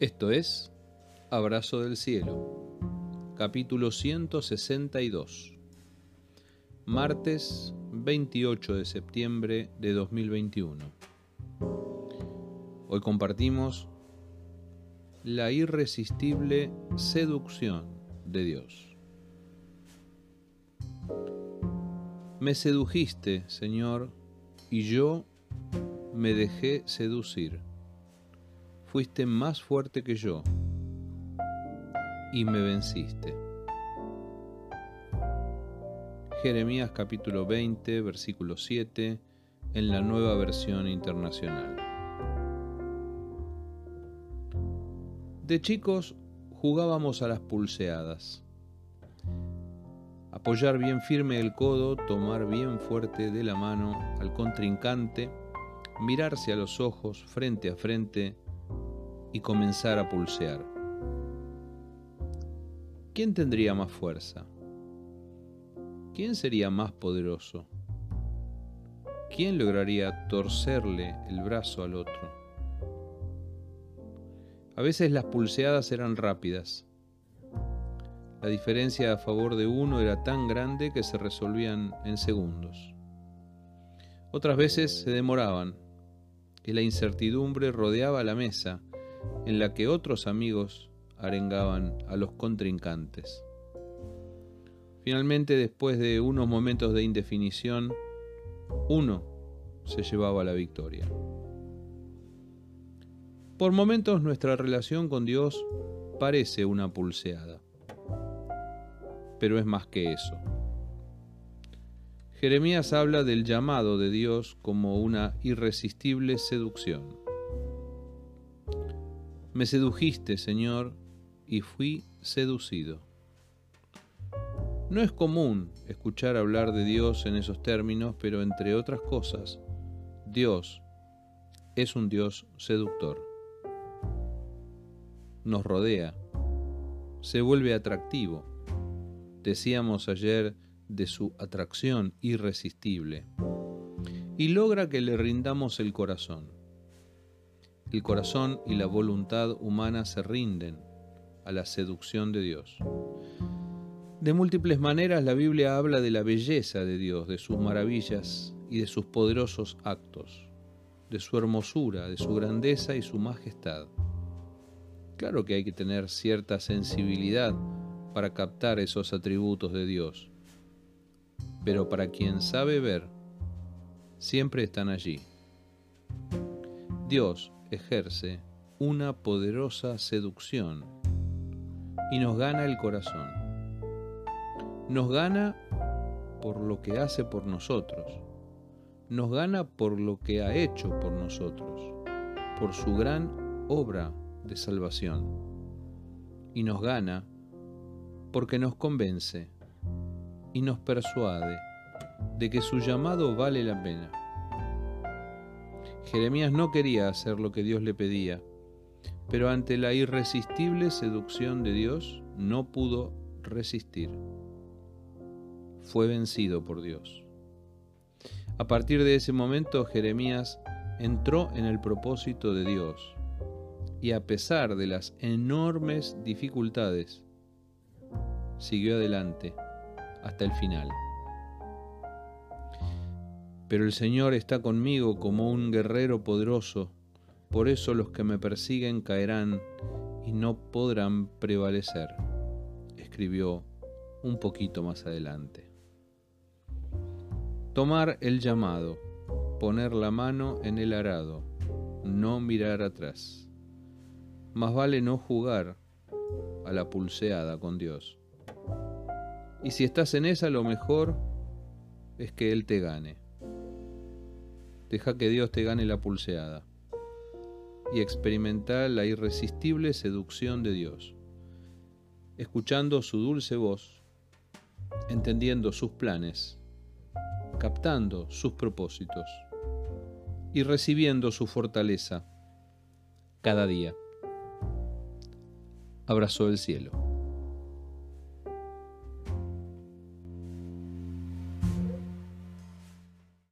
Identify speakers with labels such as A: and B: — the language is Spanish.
A: Esto es Abrazo del Cielo, capítulo 162, martes 28 de septiembre de 2021. Hoy compartimos la irresistible seducción de Dios. Me sedujiste, Señor, y yo me dejé seducir fuiste más fuerte que yo y me venciste. Jeremías capítulo 20, versículo 7, en la nueva versión internacional. De chicos jugábamos a las pulseadas. Apoyar bien firme el codo, tomar bien fuerte de la mano al contrincante, mirarse a los ojos frente a frente y comenzar a pulsear. ¿Quién tendría más fuerza? ¿Quién sería más poderoso? ¿Quién lograría torcerle el brazo al otro? A veces las pulseadas eran rápidas. La diferencia a favor de uno era tan grande que se resolvían en segundos. Otras veces se demoraban, y la incertidumbre rodeaba la mesa en la que otros amigos arengaban a los contrincantes. Finalmente, después de unos momentos de indefinición, uno se llevaba la victoria. Por momentos nuestra relación con Dios parece una pulseada, pero es más que eso. Jeremías habla del llamado de Dios como una irresistible seducción. Me sedujiste, Señor, y fui seducido. No es común escuchar hablar de Dios en esos términos, pero entre otras cosas, Dios es un Dios seductor. Nos rodea, se vuelve atractivo. Decíamos ayer de su atracción irresistible y logra que le rindamos el corazón. El corazón y la voluntad humana se rinden a la seducción de Dios. De múltiples maneras la Biblia habla de la belleza de Dios, de sus maravillas y de sus poderosos actos, de su hermosura, de su grandeza y su majestad. Claro que hay que tener cierta sensibilidad para captar esos atributos de Dios, pero para quien sabe ver, siempre están allí. Dios ejerce una poderosa seducción y nos gana el corazón. Nos gana por lo que hace por nosotros. Nos gana por lo que ha hecho por nosotros, por su gran obra de salvación. Y nos gana porque nos convence y nos persuade de que su llamado vale la pena Jeremías no quería hacer lo que Dios le pedía, pero ante la irresistible seducción de Dios no pudo resistir. Fue vencido por Dios. A partir de ese momento Jeremías entró en el propósito de Dios y a pesar de las enormes dificultades, siguió adelante hasta el final pero el Señor está conmigo como un guerrero poderoso, por eso los que me persiguen caerán y no podrán prevalecer, escribió un poquito más adelante. Tomar el llamado, poner la mano en el arado, no mirar atrás. Más vale no jugar a la pulseada con Dios. Y si estás en esa, lo mejor es que Él te gane. Deja que Dios te gane la pulseada y experimentar la irresistible seducción de Dios, escuchando su dulce voz, entendiendo sus planes, captando sus propósitos y recibiendo su fortaleza cada día. Abrazo del cielo.